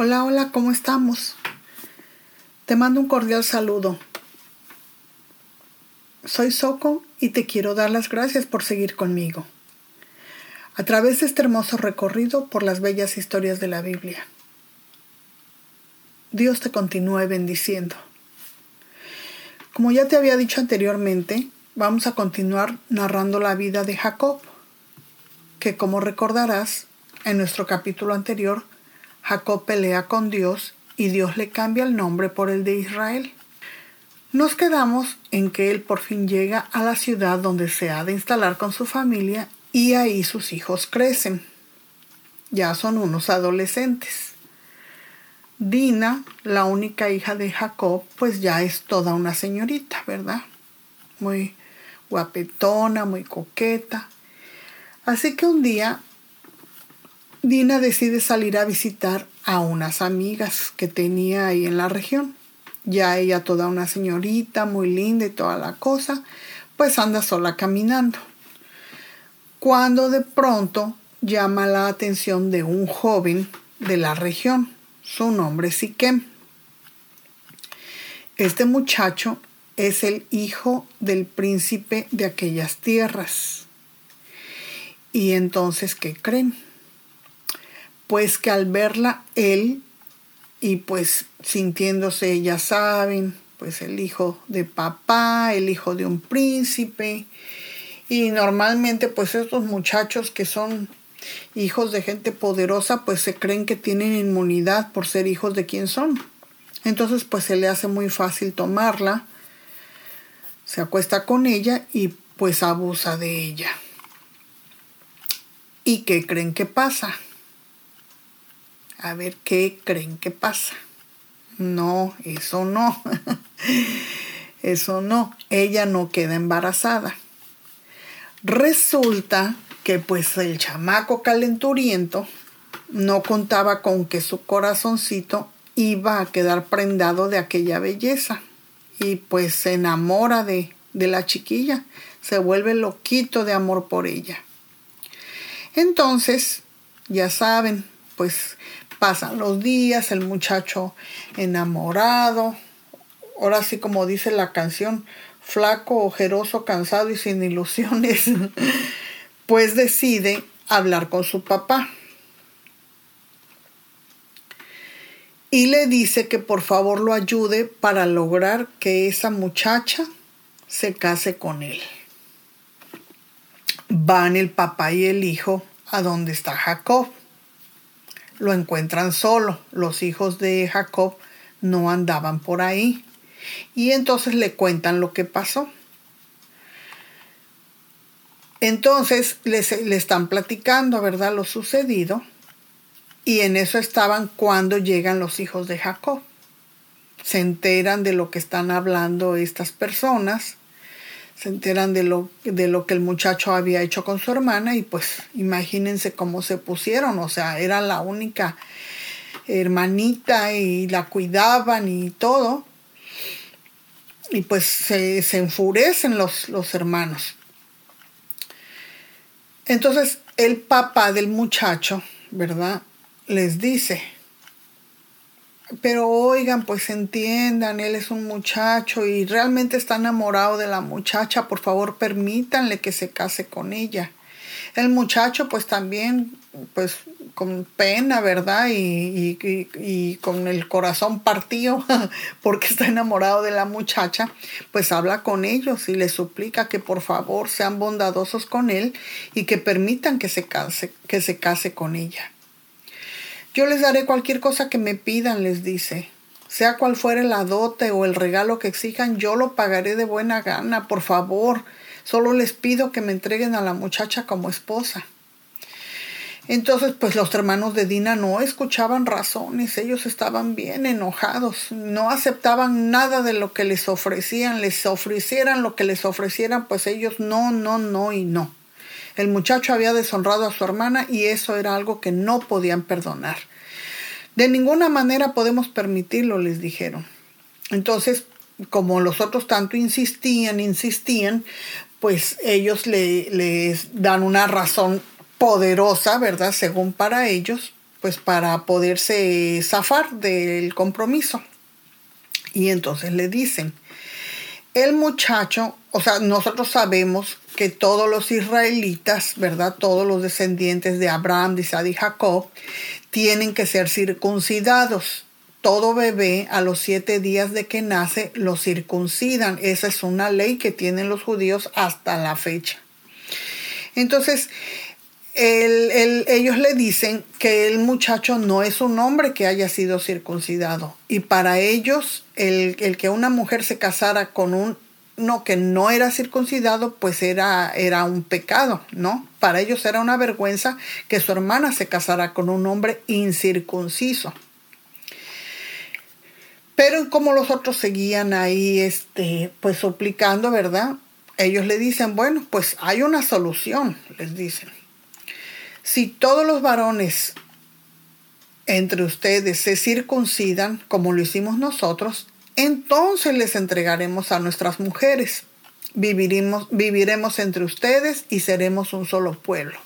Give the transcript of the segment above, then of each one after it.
Hola, hola, ¿cómo estamos? Te mando un cordial saludo. Soy Soco y te quiero dar las gracias por seguir conmigo a través de este hermoso recorrido por las bellas historias de la Biblia. Dios te continúe bendiciendo. Como ya te había dicho anteriormente, vamos a continuar narrando la vida de Jacob, que como recordarás, en nuestro capítulo anterior Jacob pelea con Dios y Dios le cambia el nombre por el de Israel. Nos quedamos en que él por fin llega a la ciudad donde se ha de instalar con su familia y ahí sus hijos crecen. Ya son unos adolescentes. Dina, la única hija de Jacob, pues ya es toda una señorita, ¿verdad? Muy guapetona, muy coqueta. Así que un día Dina decide salir a visitar a unas amigas que tenía ahí en la región. Ya ella toda una señorita, muy linda y toda la cosa, pues anda sola caminando. Cuando de pronto llama la atención de un joven de la región. Su nombre es Siquem. Este muchacho es el hijo del príncipe de aquellas tierras. Y entonces, ¿qué creen? Pues que al verla él y pues sintiéndose, ya saben, pues el hijo de papá, el hijo de un príncipe, y normalmente pues estos muchachos que son hijos de gente poderosa pues se creen que tienen inmunidad por ser hijos de quien son. Entonces pues se le hace muy fácil tomarla, se acuesta con ella y pues abusa de ella. ¿Y qué creen que pasa? A ver qué creen que pasa. No, eso no. eso no. Ella no queda embarazada. Resulta que pues el chamaco calenturiento no contaba con que su corazoncito iba a quedar prendado de aquella belleza y pues se enamora de, de la chiquilla, se vuelve loquito de amor por ella. Entonces, ya saben, pues Pasan los días, el muchacho enamorado, ahora sí como dice la canción, flaco, ojeroso, cansado y sin ilusiones, pues decide hablar con su papá. Y le dice que por favor lo ayude para lograr que esa muchacha se case con él. Van el papá y el hijo a donde está Jacob lo encuentran solo. Los hijos de Jacob no andaban por ahí. Y entonces le cuentan lo que pasó. Entonces le, están platicando, ¿verdad?, lo sucedido. Y en eso estaban cuando llegan los hijos de Jacob. Se enteran de lo que están hablando estas personas se enteran de lo, de lo que el muchacho había hecho con su hermana y pues imagínense cómo se pusieron, o sea, era la única hermanita y la cuidaban y todo. Y pues se, enfurecen los, los hermanos. Entonces el papá del muchacho, ¿verdad? Les dice, pero oigan, pues entiendan, él es un muchacho y realmente está enamorado de la muchacha, por favor permítanle que se case con ella. El muchacho pues también, pues con pena, ¿verdad? Y, y, con el corazón partido porque está enamorado de la muchacha, pues habla con ellos y les suplica que por favor sean bondadosos con él y que permitan que se case, que se case con ella. Yo les daré cualquier cosa que me pidan, les dice. Sea cual fuere la dote o el regalo que exijan, yo lo pagaré de buena gana, por favor. Solo les pido que me entreguen a la muchacha como esposa. Entonces, pues los hermanos de Dina no escuchaban razones, ellos estaban bien enojados, no aceptaban nada de lo que les ofrecían, les ofrecieran lo que les ofrecieran, pues ellos no, no, no y no. El muchacho había deshonrado a su hermana y eso era algo que no podían perdonar. De ninguna manera podemos permitirlo, les dijeron. Entonces, como los otros tanto insistían, insistían, pues ellos le, les dan una razón poderosa, ¿verdad? Según para ellos, pues para poderse zafar del compromiso. Y entonces le dicen, el muchacho, o sea, nosotros sabemos que todos los israelitas, ¿verdad? Todos los descendientes de Abraham, de Isaac y Jacob, tienen que ser circuncidados. Todo bebé a los siete días de que nace lo circuncidan. Esa es una ley que tienen los judíos hasta la fecha. Entonces, ellos le dicen que el muchacho no es un hombre que haya sido circuncidado. Y para ellos, el, el que una mujer se casara con un no, que no era circuncidado, pues era, era un pecado, ¿no? Para ellos era una vergüenza que su hermana se casara con un hombre incircunciso. Pero como los otros seguían ahí, este, pues suplicando, ¿verdad? Ellos le dicen, bueno, pues hay una solución, les dicen. Si todos los varones entre ustedes se circuncidan, como lo hicimos nosotros, entonces les entregaremos a nuestras mujeres. Viviremos, entre ustedes y seremos un solo pueblo.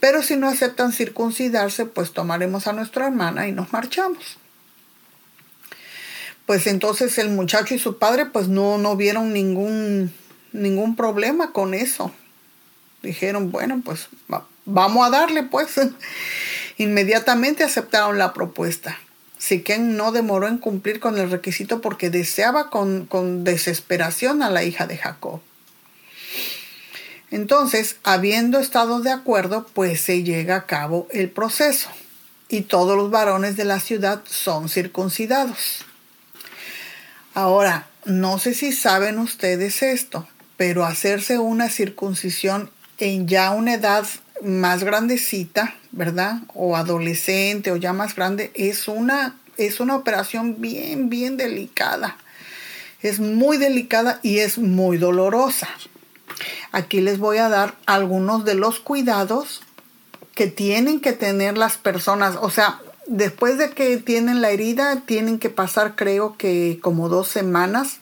Pero si no aceptan circuncidarse, pues tomaremos a nuestra hermana y nos marchamos. Pues entonces el muchacho y su padre pues no, no vieron ningún, ningún problema con eso. Dijeron, bueno, pues vamos a darle pues. Inmediatamente aceptaron la propuesta. Siquén no demoró en cumplir con el requisito porque deseaba con, con desesperación a la hija de Jacob. Entonces, habiendo estado de acuerdo, pues se llega a cabo el proceso y todos los varones de la ciudad son circuncidados. Ahora, no sé si saben ustedes esto, pero hacerse una circuncisión en ya una edad más grandecita, ¿verdad? O adolescente o ya más grande, es una, es una operación bien, bien delicada. Es muy delicada y es muy dolorosa. Aquí les voy a dar algunos de los cuidados que tienen que tener las personas. O sea, después de que tienen la herida, tienen que pasar creo que como dos semanas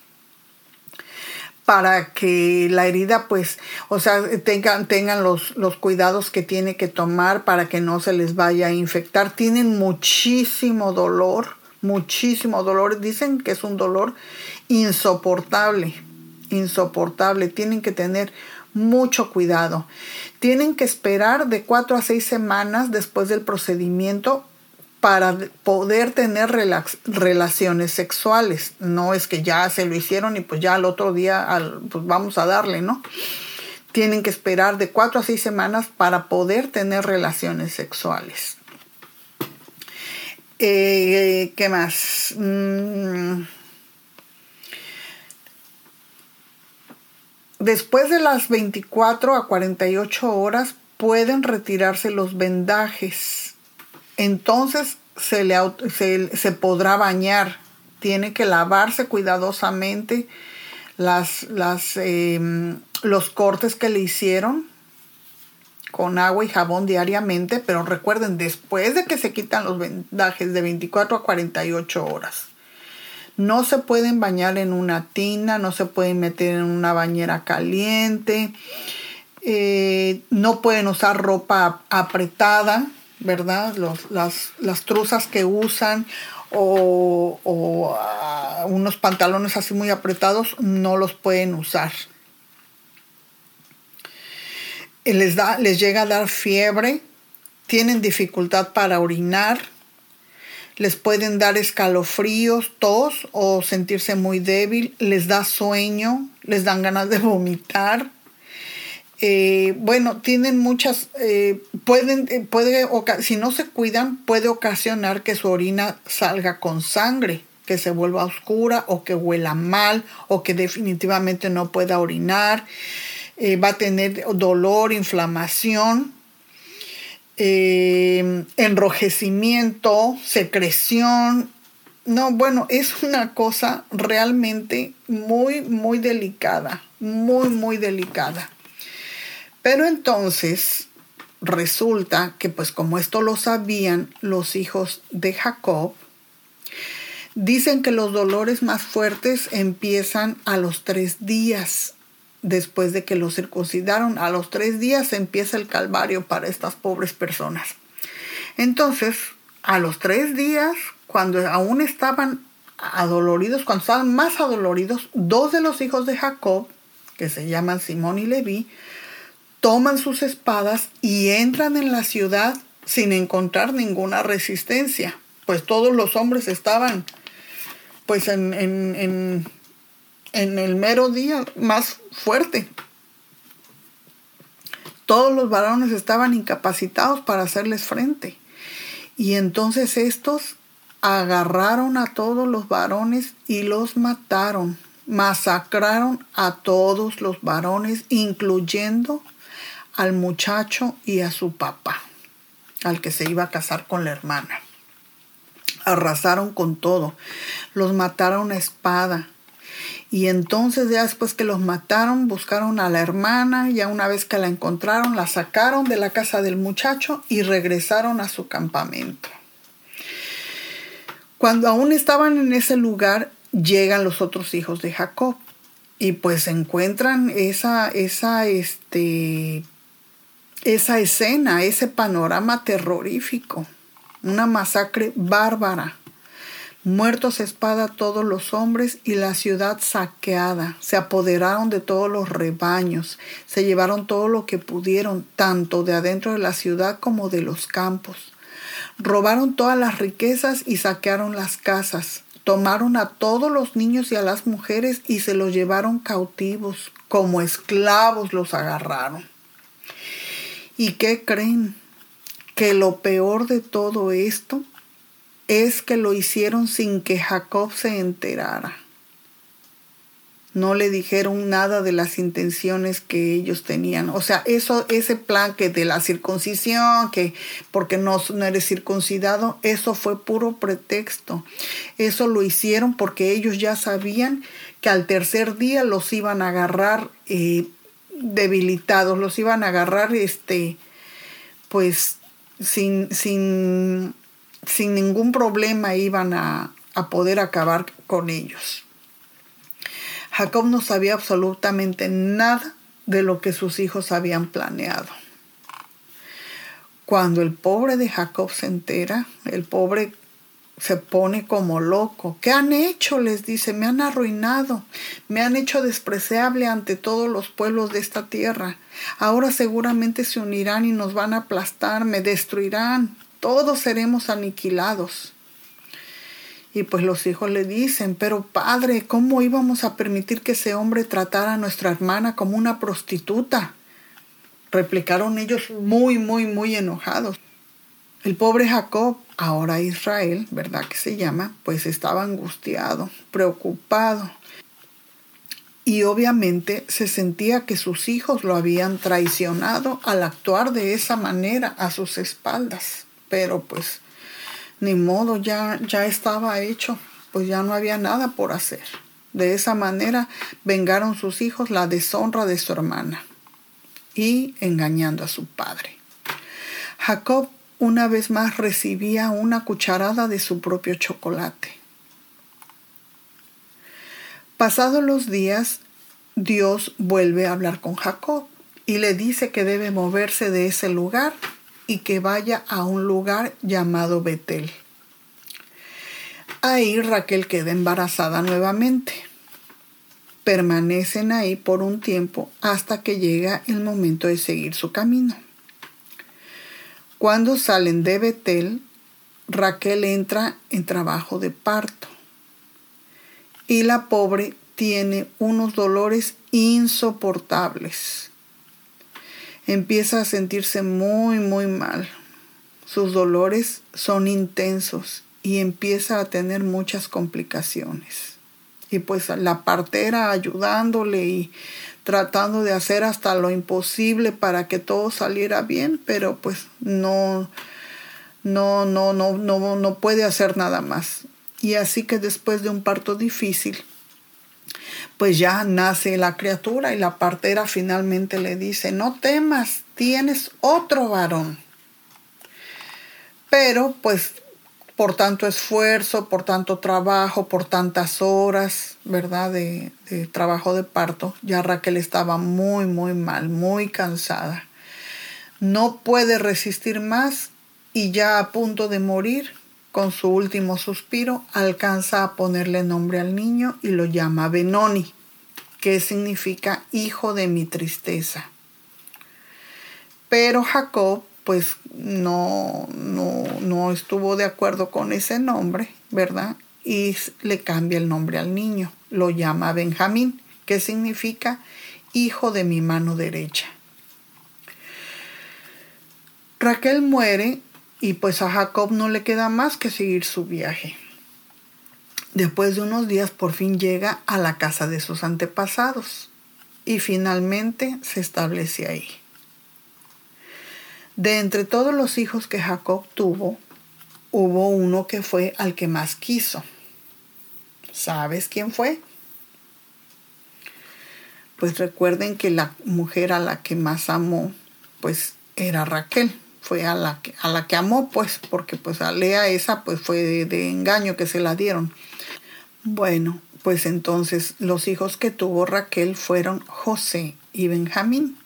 para que la herida pues, o sea, tengan, tengan los, los cuidados que tiene que tomar para que no se les vaya a infectar. Tienen muchísimo dolor, muchísimo dolor. Dicen que es un dolor insoportable, insoportable. Tienen que tener mucho cuidado. Tienen que esperar de cuatro a seis semanas después del procedimiento para poder tener relaciones sexuales. No es que ya se lo hicieron y pues ya al otro día pues vamos a darle, ¿no? Tienen que esperar de cuatro a seis semanas para poder tener relaciones sexuales. Eh, ¿Qué más? Mm. Después de las 24 a 48 horas pueden retirarse los vendajes entonces se, le, se, podrá bañar. Tiene que lavarse cuidadosamente las, em, los cortes que le hicieron con agua y jabón diariamente, pero recuerden, después de que se quitan los vendajes de 24 a 48 horas. No se pueden bañar en una tina, no se pueden meter en una bañera caliente, eh, no pueden usar ropa apretada, ¿verdad? las, las, truzas que usan o, ah, unos pantalones así muy apretados no los pueden usar. Les, da, les llega a dar fiebre, tienen dificultad para orinar, les pueden dar escalofríos, tos o sentirse muy débil, les da sueño, les dan ganas de vomitar eh, bueno, tienen muchas, eh, pueden, eh, puede, si no se cuidan, puede ocasionar que su orina salga con sangre, que se vuelva oscura o que huela mal o que definitivamente no pueda orinar. va a tener dolor, inflamación, enrojecimiento, secreción. No, bueno, es una cosa realmente muy, muy delicada, muy, muy delicada. Pero entonces resulta que pues como esto lo sabían los hijos de Jacob, dicen que los dolores más fuertes empiezan a los tres días después de que los circuncidaron. A los tres días empieza el calvario para estas pobres personas. Entonces, a los tres días, cuando aún estaban adoloridos, cuando estaban más adoloridos, dos de los hijos de Jacob, que se llaman Simón y Leví, toman sus espadas y entran en la ciudad sin encontrar ninguna resistencia, pues todos los hombres estaban pues en, en, en el mero día más fuerte. Todos los varones estaban incapacitados para hacerles frente. Y entonces estos agarraron a todos los varones y los mataron. Masacraron a todos los varones, incluyendo al muchacho y a su papá, al que se iba a casar con la hermana. Arrasaron con todo, los mataron a espada. Y entonces ya después que los mataron, buscaron a la hermana, ya una vez que la encontraron, la sacaron de la casa del muchacho y regresaron a su campamento. Cuando aún estaban en ese lugar, llegan los otros hijos de Jacob y pues encuentran esa, esa, este, esa escena, ese panorama terrorífico, una masacre bárbara. Muertos a espada todos los hombres y la ciudad saqueada. Se apoderaron de todos los rebaños, se llevaron todo lo que pudieron, tanto de adentro de la ciudad como de los campos. Robaron todas las riquezas y saquearon las casas. Tomaron a todos los niños y a las mujeres y se los llevaron cautivos, como esclavos los agarraron. ¿Y qué creen? Que lo peor de todo esto es que lo hicieron sin que Jacob se enterara. No le dijeron nada de las intenciones que ellos tenían. O sea, eso, ese plan que de la circuncisión, que porque no, eres circuncidado, eso fue puro pretexto. Eso lo hicieron porque ellos ya sabían que al tercer día los iban a agarrar eh, debilitados, los iban a agarrar, este, pues, sin, sin, sin ningún problema iban a, a poder acabar con ellos. Jacob no sabía absolutamente nada de lo que sus hijos habían planeado. Cuando el pobre de Jacob se entera, el pobre se pone como loco. ¿Qué han hecho? les dice, me han arruinado, me han hecho despreciable ante todos los pueblos de esta tierra. Ahora seguramente se unirán y nos van a aplastar, me destruirán, todos seremos aniquilados. Y pues los hijos le dicen, pero padre, ¿cómo íbamos a permitir que ese hombre tratara a nuestra hermana como una prostituta? Replicaron ellos muy, muy, muy enojados. El pobre Jacob, ahora Israel, ¿verdad que se llama? Pues estaba angustiado, preocupado. Y obviamente se sentía que sus hijos lo habían traicionado al actuar de esa manera a sus espaldas. Pero pues ni modo, ya, ya estaba hecho, pues ya no había nada por hacer. De esa manera vengaron sus hijos la deshonra de su hermana y engañando a su padre. Jacob una vez más recibía una cucharada de su propio chocolate. Pasados los días, Dios vuelve a hablar con Jacob y le dice que debe moverse de ese lugar y que vaya a un lugar llamado Betel. Ahí Raquel queda embarazada nuevamente. Permanecen ahí por un tiempo hasta que llega el momento de seguir su camino. Cuando salen de Betel, Raquel entra en trabajo de parto y la pobre tiene unos dolores insoportables. Empieza a sentirse muy, muy mal. Sus dolores son intensos y empieza a tener muchas complicaciones. Y pues la partera ayudándole y tratando de hacer hasta lo imposible para que todo saliera bien, pero pues no, no, no, no, no, no puede hacer nada más. Y así que después de un parto difícil, pues ya nace la criatura y la partera finalmente le dice, no temas, tienes otro varón. Pero pues por tanto esfuerzo, por tanto trabajo, por tantas horas, ¿verdad? De, trabajo de parto, ya Raquel estaba muy, muy mal, muy cansada. No puede resistir más y ya a punto de morir, con su último suspiro, alcanza a ponerle nombre al niño y lo llama Benoni, que significa hijo de mi tristeza. Pero Jacob pues no, no, no estuvo de acuerdo con ese nombre, ¿verdad? Y le cambia el nombre al niño, lo llama Benjamín, que significa hijo de mi mano derecha. Raquel muere y pues a Jacob no le queda más que seguir su viaje. Después de unos días por fin llega a la casa de sus antepasados y finalmente se establece ahí. De entre todos los hijos que Jacob tuvo, hubo uno que fue al que más quiso. ¿Sabes quién fue? Pues recuerden que la mujer a la que más amó, pues era Raquel fue a la que, a la que amó, pues, porque pues a Lea esa pues fue de, de engaño que se la dieron. Bueno, pues entonces los hijos que tuvo Raquel fueron José y Benjamín.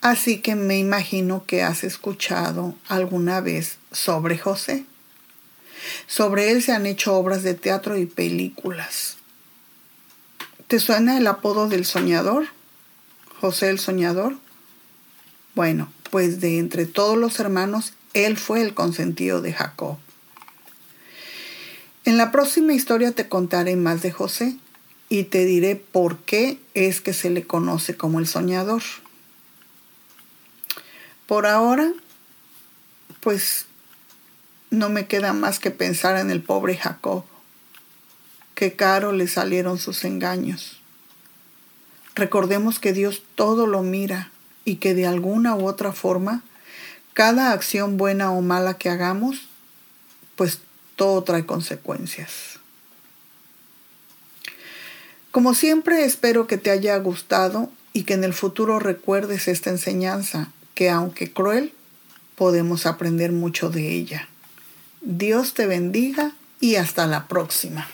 Así que me imagino que has escuchado alguna vez sobre José. Sobre él se han hecho obras de teatro y películas. ¿Te suena el apodo del soñador? José el soñador. Bueno, pues de entre todos los hermanos, él fue el consentido de Jacob. En la próxima historia te contaré más de José y te diré por qué es que se le conoce como el soñador. Por ahora, pues no me queda más que pensar en el pobre Jacob. Qué caro le salieron sus engaños. Recordemos que Dios todo lo mira y que de alguna u otra forma, cada acción buena o mala que hagamos, pues todo trae consecuencias. Como siempre, espero que te haya gustado y que en el futuro recuerdes esta enseñanza, que aunque cruel, podemos aprender mucho de ella. Dios te bendiga y hasta la próxima.